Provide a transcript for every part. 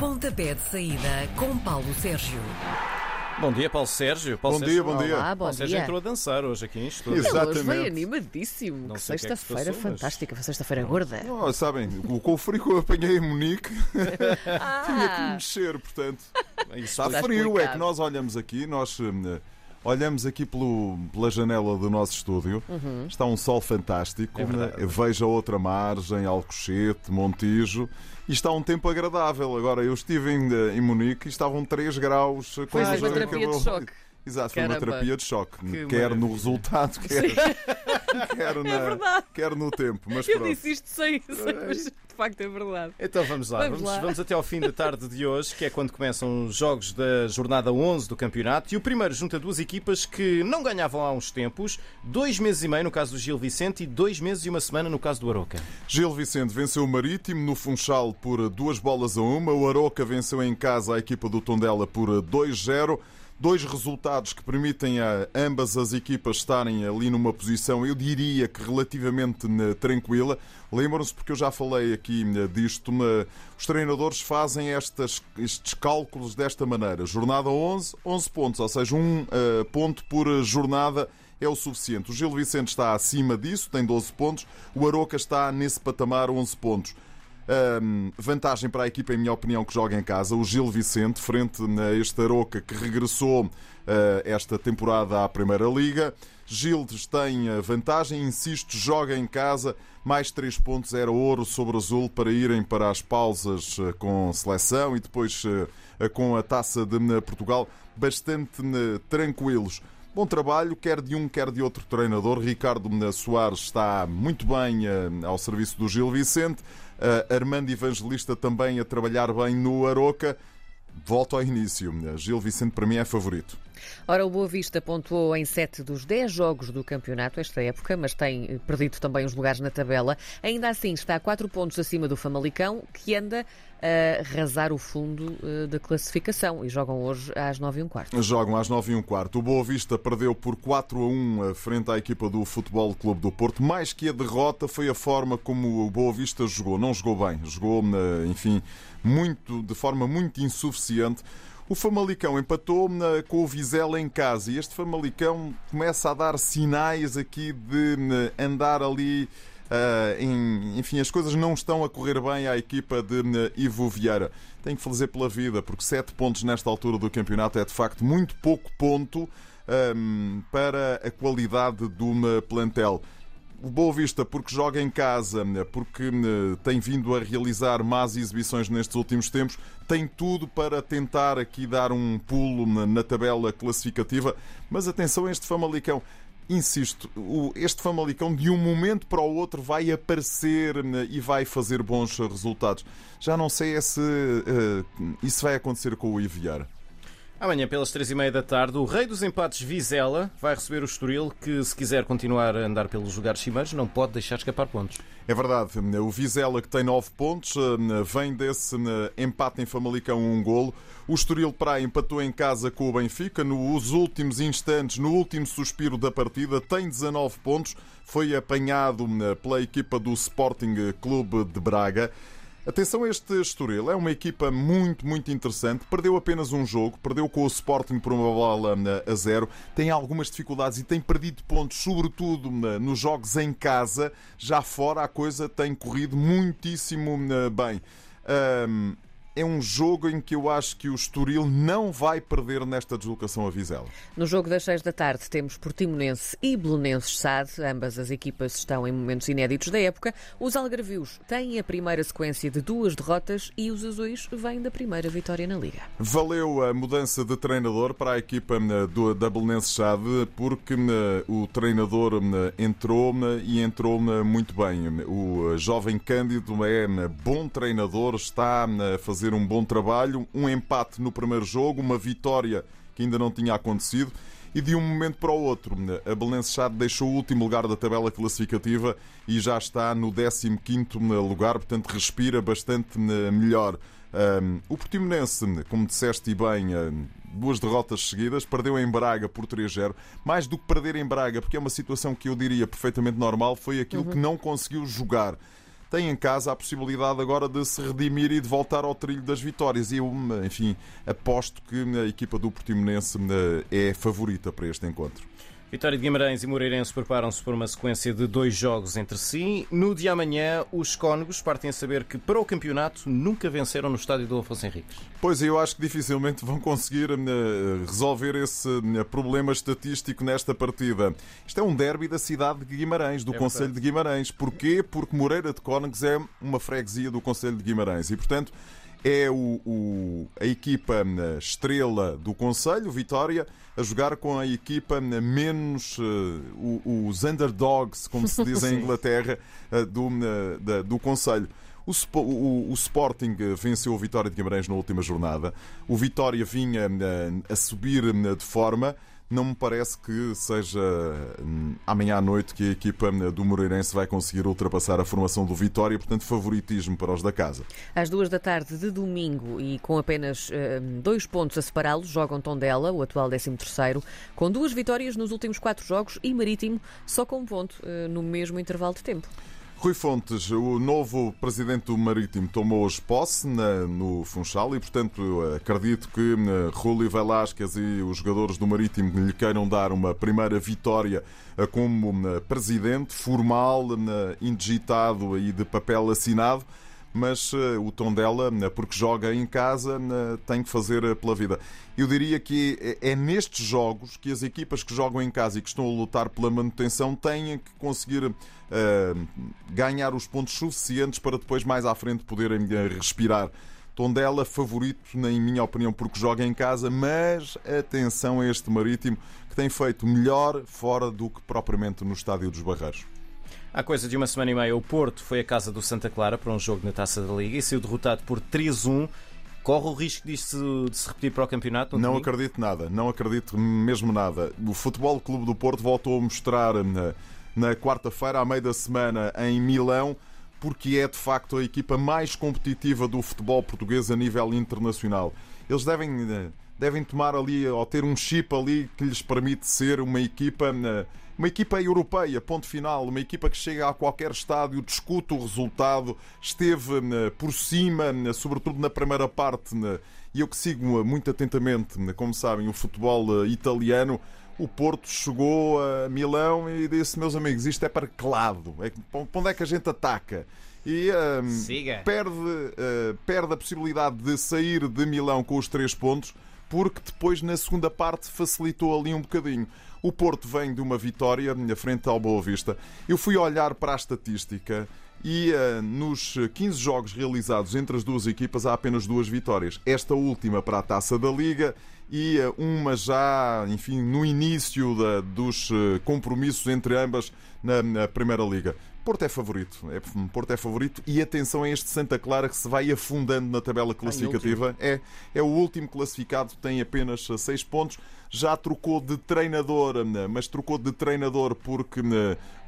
Pontapé de saída com Paulo Sérgio. Bom dia, Paulo Sérgio. Paulo Bom Sérgio. dia, bom dia. Olá, bom Paulo Sérgio dia. entrou a dançar hoje aqui em estúdio. Exato. Ele hoje Exatamente. veio animadíssimo. Não que é sexta-feira mas- fantástica. Foi sexta-feira gorda. Oh, sabem, o- com o frio que eu apanhei em Munique, tinha que Ah, mexer, portanto. Isso Está Está frio, é explicado. que nós olhamos aqui, nós hum, olhamos aqui pelo, pela janela do nosso estúdio, Uhum. está um sol fantástico, É né? vejo a outra margem, Alcochete, Montijo, e está um tempo agradável. Agora, eu estive em, eh, em Munique e estavam 3 graus. Foi uma terapia de choque. Exato, foi uma terapia de choque, Que quer no resultado, quer, quer, na- verdade. quer no tempo. Mas Eu pronto. disse isto sem, sem mas de facto é verdade. Então vamos lá. Vamos Vamos, lá. vamos até ao fim da tarde de hoje, que é quando começam os jogos da jornada 11 do campeonato. E o primeiro junta duas equipas que não ganhavam há uns tempos. Dois meses e meio no caso do Gil Vicente e dois meses e uma semana no caso do Aroca. Gil Vicente venceu o Marítimo no Funchal por duas bolas a uma. O Aroca venceu em casa a equipa do Tondela por 2-0. Dois resultados que permitem a ambas as equipas estarem ali numa posição, eu diria que relativamente né, tranquila. Lembram-se, porque eu já falei aqui né, disto, né, os treinadores fazem estas, estes cálculos desta maneira. Jornada 11, 11 pontos, ou seja, um eh, ponto por jornada é o suficiente. O Gil Vicente está acima disso, tem 12 pontos. O Aroca está nesse patamar, 11 pontos. Hum, vantagem para a equipa, em minha opinião, que joga em casa. O Gil Vicente, frente a este Aroca que regressou eh, esta temporada à Primeira Liga. Gildes tem a vantagem, insisto, joga em casa. Mais 3 pontos era ouro sobre azul para irem para as pausas eh, com seleção e depois com a taça de Portugal bastante tranquilos. Bom trabalho, quer de um, quer de outro treinador. Ricardo Soares está muito bem eh, ao serviço do Gil Vicente. Eh, Armando Evangelista também a trabalhar bem no Aroca. Volto ao início. Gil Vicente para mim é favorito. Ora, o Boa Vista pontuou em 7 dos 10 jogos do campeonato esta época, mas tem eh, perdido também os lugares na tabela. Ainda assim, está a 4 pontos acima do Famalicão, que anda a rasar o fundo eh, da classificação e jogam hoje às 9 e um quarto. Jogam às 9 e um quarto. O Boa Vista perdeu por 4 a 1 frente à equipa do Futebol Clube do Porto. Mais que a derrota foi a forma como o Boa Vista jogou. Não jogou bem. Jogou, eh, enfim, muito, de forma muito insuficiente. O Famalicão empatou na- com o Vizela em casa e este Famalicão começa a dar sinais aqui de eh, andar ali. eh, em- enfim, as coisas não estão a correr bem à equipa de eh, Ivo Vieira. Tem que fazer pela vida, porque 7 pontos nesta altura do campeonato é de facto muito pouco ponto ehm, para a qualidade do eh, plantel. O Boa Vista, porque joga em casa, porque eh, tem vindo a realizar más exibições nestes últimos tempos, tem tudo para tentar aqui dar um pulo na, tabela classificativa. Mas atenção a este Famalicão. Insisto, este Famalicão de um momento para o outro vai aparecer eh, e vai fazer bons resultados. Já não sei é se eh, isso vai acontecer com o Iviar. Amanhã, pelas três e meia da tarde, o rei dos empates Vizela vai receber o Estoril, que se quiser continuar a andar pelos lugares cimeiros, não pode deixar escapar pontos. É verdade, o Vizela que tem 9 pontos, vem desse empate em Famalicão um golo. O Estoril Praia empatou em casa com o Benfica nos últimos instantes, no último suspiro da partida, tem 19 pontos, foi apanhado pela equipa do Sporting Clube de Braga. Atenção a este Estoril, é uma equipa muito, muito interessante. Perdeu apenas um jogo, perdeu com o Sporting por uma bola eh, a zero. Tem algumas dificuldades e tem perdido pontos, sobretudo eh, nos jogos em casa. Já fora a coisa tem corrido muitíssimo eh, bem. É um jogo em que eu acho que o Estoril não vai perder nesta deslocação a Vizela. No jogo das 6 da tarde temos Portimonense e Belenenses SAD. Ambas as equipas estão em momentos inéditos da época. Os algarvios têm a primeira sequência de duas derrotas e os azuis vêm da primeira vitória na Liga. Valeu a mudança de treinador para a equipa eh, do, da Belenenses Chade, porque eh, o treinador eh, entrou e entrou muito bem. O jovem Cândido é bom treinador, está a fazer um bom trabalho. Um empate no primeiro jogo, uma vitória que ainda não tinha acontecido. E de um momento para o outro, a Belenenses Chade deixou o último lugar da tabela classificativa e já está no 15º lugar, portanto respira bastante eh, melhor. O Portimonense, como disseste e bem, um, duas derrotas seguidas, perdeu em Braga por 3-0. Mais do que perder em Braga, porque é uma situação que eu diria perfeitamente normal, foi aquilo que não conseguiu jogar. Tem em casa a possibilidade agora de se redimir e de voltar ao trilho das vitórias. E eu, enfim, aposto que a equipa do Portimonense é favorita para este encontro. Vitória de Guimarães e Moreirense preparam-se por uma sequência de dois jogos entre si. No dia amanhã, os cónegos partem a saber que para o campeonato nunca venceram no estádio do Afonso Henriques. Pois, eu acho que dificilmente vão conseguir uh, resolver esse uh, problema estatístico nesta partida. Isto é um derby da cidade de Guimarães, do é Conselho de Guimarães. Porquê? Porque Moreira de Cónegos é uma freguesia do Conselho de Guimarães e, portanto, é o, o, a equipa uh, estrela do Conselho, Vitória, a jogar com a equipa menos uh, os underdogs, como se diz em Inglaterra, uh, do, uh, do Conselho. O, o, o, Sporting venceu o Vitória de Guimarães na última jornada. O Vitória vinha a subir de forma não me parece que seja hum, amanhã à noite que a equipa hum, do Moreirense vai conseguir ultrapassar a formação do Vitória, portanto, favoritismo para os da casa. Às duas da tarde de domingo e com apenas uh, dois pontos a separá-los, jogam Tondela, o atual 13, com duas vitórias nos últimos quatro jogos e Marítimo só com um ponto no mesmo intervalo de tempo. Rui Fontes, o novo presidente do Marítimo, tomou hoje posse na, no Funchal e, portanto, acredito que uh, Rui Velasquez e os jogadores do Marítimo lhe queiram dar uma primeira vitória uh, como uh, presidente, formal, indigitado e de papel assinado mas uh, o tom dela, porque joga em casa, uh, tem que fazer pela vida. Eu diria que é, é nestes jogos que as equipas que jogam em casa e que estão a lutar pela manutenção têm que conseguir ganhar os pontos suficientes para depois, mais à frente, poderem respirar. Tondela, favorito, na minha opinião, porque joga em casa, mas atenção a este Marítimo que tem feito melhor fora do que propriamente no Estádio dos Barreiros. Há coisa de uma semana e meia, o Porto foi à casa do Santa Clara para um jogo na Taça da Liga e saiu derrotado por 3-1. Corre o risco disto de se repetir para o campeonato? Não domingo? acredito nada, não acredito mesmo nada. O Futebol Clube do Porto voltou a mostrar na, na quarta-feira, à meio da semana, em Milão, porque é de facto a equipa mais competitiva do futebol português a nível internacional. Eles devem, devem tomar ali, ou ter um chip ali que lhes permite ser uma equipa uma equipa europeia, ponto final, uma equipa que chega a qualquer estádio, discute o resultado, esteve eh, por cima, eh, sobretudo na primeira parte, eh, e eu que sigo muito atentamente, como sabem, o futebol italiano. O Porto chegou a Milão e disse: Meus amigos, isto é para que lado? É, para onde é que a gente ataca? E um, perde, uh, perde a possibilidade de sair de Milão com os três pontos, porque depois na segunda parte facilitou ali um bocadinho. O Porto vem de uma vitória na frente ao Boa Vista. Eu fui olhar para a estatística e uh, nos 15 jogos realizados entre as duas equipas há apenas duas vitórias. Esta última para a Taça da Liga e uh, uma já, enfim, no início da, dos uh, compromissos entre ambas na, na Primeira Liga. Porto é favorito. É, Porto é favorito e atenção a este Santa Clara que se vai afundando na tabela classificativa. É, é o último classificado, tem apenas 6 pontos. Já trocou de treinador, mas trocou de treinador porque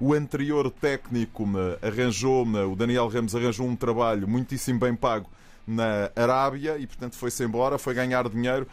o anterior técnico arranjou, o Daniel Ramos arranjou um trabalho muitíssimo bem pago na Arábia e portanto foi-se embora, foi ganhar dinheiro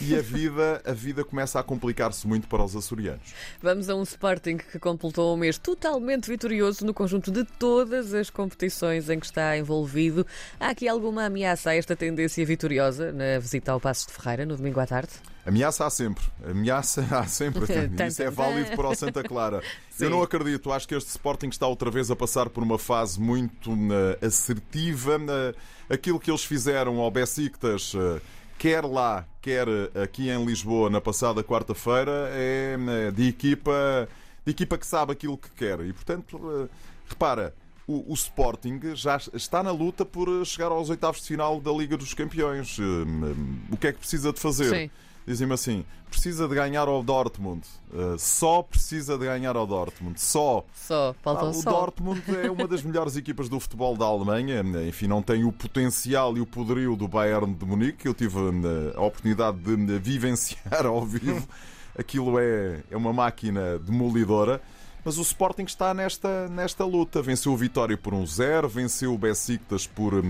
e a vida, a vida começa a complicar-se muito para os açorianos. Vamos a um Sporting que completou um mês totalmente vitorioso no conjunto de todas as competições em que está envolvido. Há aqui alguma ameaça a esta tendência vitoriosa na visita ao Passos de Ferreira no domingo à tarde? Ameaça há sempre. Ameaça há sempre. Isso é válido para o Santa Clara. Eu não acredito. Acho que este Sporting está outra vez a passar por uma fase muito uh, assertiva. Uh, aquilo que eles fizeram ao Besiktas. Uh, quer lá, quer aqui em Lisboa na passada quarta-feira, é né, de equipa, de equipa que sabe aquilo que quer. E, portanto, eh, repara, o, o, Sporting já está na luta por chegar aos oitavos de final da Liga dos Campeões. Eh, o que é que precisa de fazer? Sim dizem-me assim: precisa de ganhar ao Dortmund. Uh, só precisa de ganhar ao Dortmund. Só. Só, falta ah, O só. Dortmund é uma das melhores equipas do futebol da Alemanha. Enfim, não tem o potencial e o poderio do Bayern de Munique. Eu tive uh, a oportunidade de vivenciar ao vivo. Aquilo é, é uma máquina demolidora. Mas o Sporting está nesta, nesta luta. Venceu o Vitória por 1-0, um venceu o Besiktas por uh,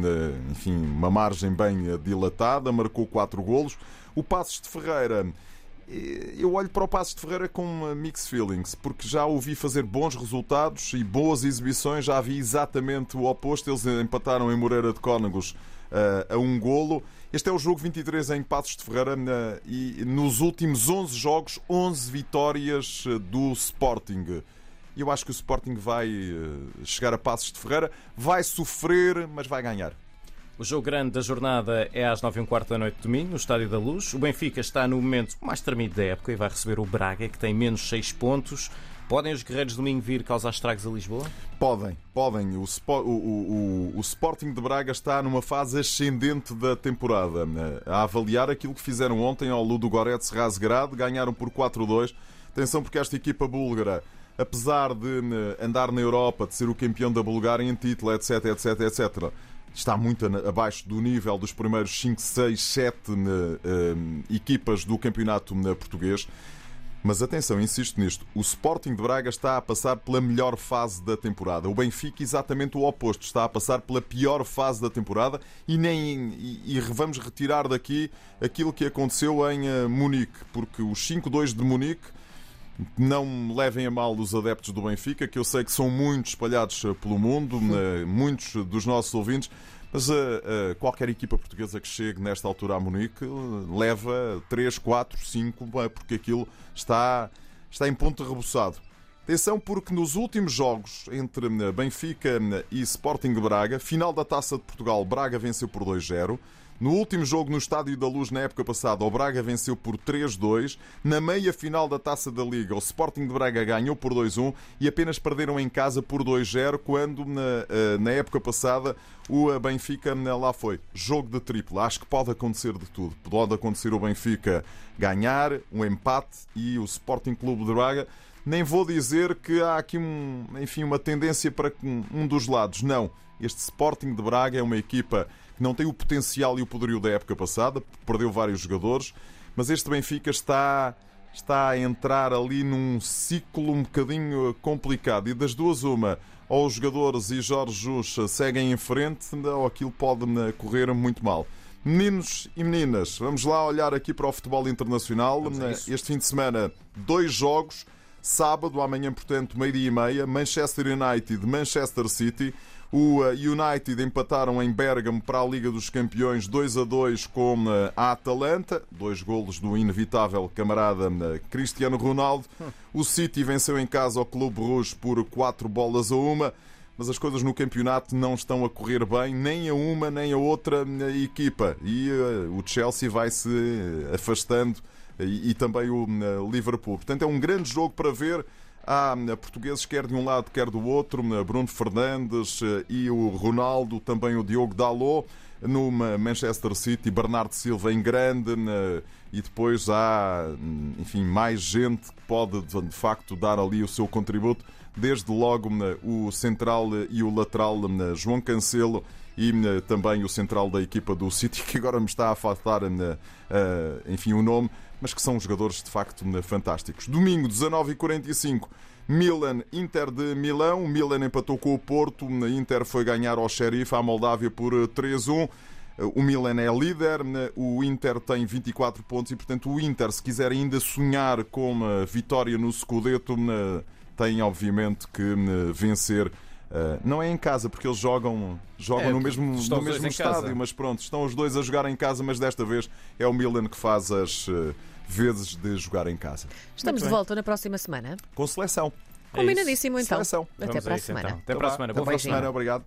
enfim, uma margem bem dilatada, marcou 4 golos. O Passos de Ferreira eu olho para o Passos de Ferreira com mixed feelings, porque já ouvi fazer bons resultados e boas exibições, já vi exatamente o oposto. Eles empataram em Moreira de Cónegos uh, a um golo. Este é o jogo 23 em Passos de Ferreira uh, e nos últimos 11 jogos, 11 vitórias do Sporting. Eu acho que o Sporting vai chegar a Passos de Ferreira, vai sofrer, mas vai ganhar. O jogo grande da jornada é às 9 h quarto da noite de domingo, no Estádio da Luz. O Benfica está no momento mais tremido da época e vai receber o Braga, que tem menos 6 pontos. Podem os guerreiros de domingo vir causar estragos a Lisboa? Podem, podem. O, o, o, o, Sporting de Braga está numa fase ascendente da temporada. A avaliar aquilo que fizeram ontem ao Ludo Gorets Razgrad, ganharam por 4-2. Atenção porque esta equipa búlgara, apesar de andar na Europa, de ser o campeão da Bulgária em título, etc, etc, etc, está muito abaixo do nível dos primeiros 5, 6, 7 equipas do campeonato português. Mas atenção, insisto nisto: o Sporting de Braga está a passar pela melhor fase da temporada. O Benfica, exatamente o oposto, está a passar pela pior fase da temporada e, nem, e, e vamos retirar daqui aquilo que aconteceu em uh, Munique, porque os 5-2 de Munique não levem a mal os adeptos do Benfica, que eu sei que são muitos espalhados eh, pelo mundo, né, muitos dos nossos ouvintes, mas uh, uh, qualquer equipa portuguesa que chegue nesta altura a Munique leva 3, 4, 5, porque aquilo está, está em ponto rebuçado. Atenção, porque nos últimos jogos entre Benfica e Sporting Braga, final da Taça de Portugal, Braga venceu por 2-0. No último jogo no Estádio da Luz, na época passada, o Braga venceu por 3-2. Na meia final da Taça da Liga, o Sporting de Braga ganhou por 2-1 e apenas perderam em casa por 2-0, quando na, eh, na época passada o Benfica lá foi. Jogo de triplo. Acho que pode acontecer de tudo. Pode acontecer o Benfica ganhar, um empate e o Sporting Clube de Braga. Nem vou dizer que há aqui um, enfim, uma tendência para um dos lados. Não. Este Sporting de Braga é uma equipa não tem o potencial e o poderio da época passada, perdeu vários jogadores, mas este Benfica está, está a entrar ali num ciclo um bocadinho complicado. E das duas, uma, ou os jogadores e Jorge Jus seguem em frente, ou aquilo pode correr muito mal. Meninos e meninas, vamos lá olhar aqui para o futebol internacional. Este fim de semana, dois jogos. Sábado, amanhã, portanto, meio-dia e meia, Manchester United, Manchester City. O uh, United empataram em Bergamo para a Liga dos Campeões 2 a 2 com uh, a Atalanta, dois golos do inevitável camarada uh, Cristiano Ronaldo. O City venceu em casa ao Clube Rouge por 4 bolas a uma, mas as coisas no campeonato não estão a correr bem, nem a uma nem a outra equipa. E o Chelsea vai se afastando e, também o Liverpool. Portanto, é um grande jogo para ver. Há eh, portugueses quer de um lado, quer do outro, eh, Bruno Fernandes eh, e o Ronaldo, também o Diogo Dalot no Manchester City, Bernardo Silva em grande e depois há, enfim, mais gente que pode de facto dar ali o seu contributo, desde logo o central e o lateral João Cancelo e também o central da equipa do City, que agora me está a faltar, enfim, o nome, mas que são jogadores de facto fantásticos. Domingo, 19h45. Milan, Inter de Milão. O Milan empatou com o Porto. A Inter foi ganhar ao Sheriff, à Moldávia, por 3-1. O Milan é líder, o Inter tem 24 pontos e, portanto, o Inter, se quiser ainda sonhar com uma vitória no Scudetto, tem obviamente que vencer. Não é em casa, porque eles jogam, jogam é, no mesmo, no mesmo estádio, mas pronto, estão os dois a jogar em casa, mas desta vez é o Milan que faz as vezes de jogar em casa. Estamos de volta na próxima semana. Com seleção. Combinadíssimo, então. Seleção. Até para a semana. Então. Até para a semana. Boa semana. Obrigado.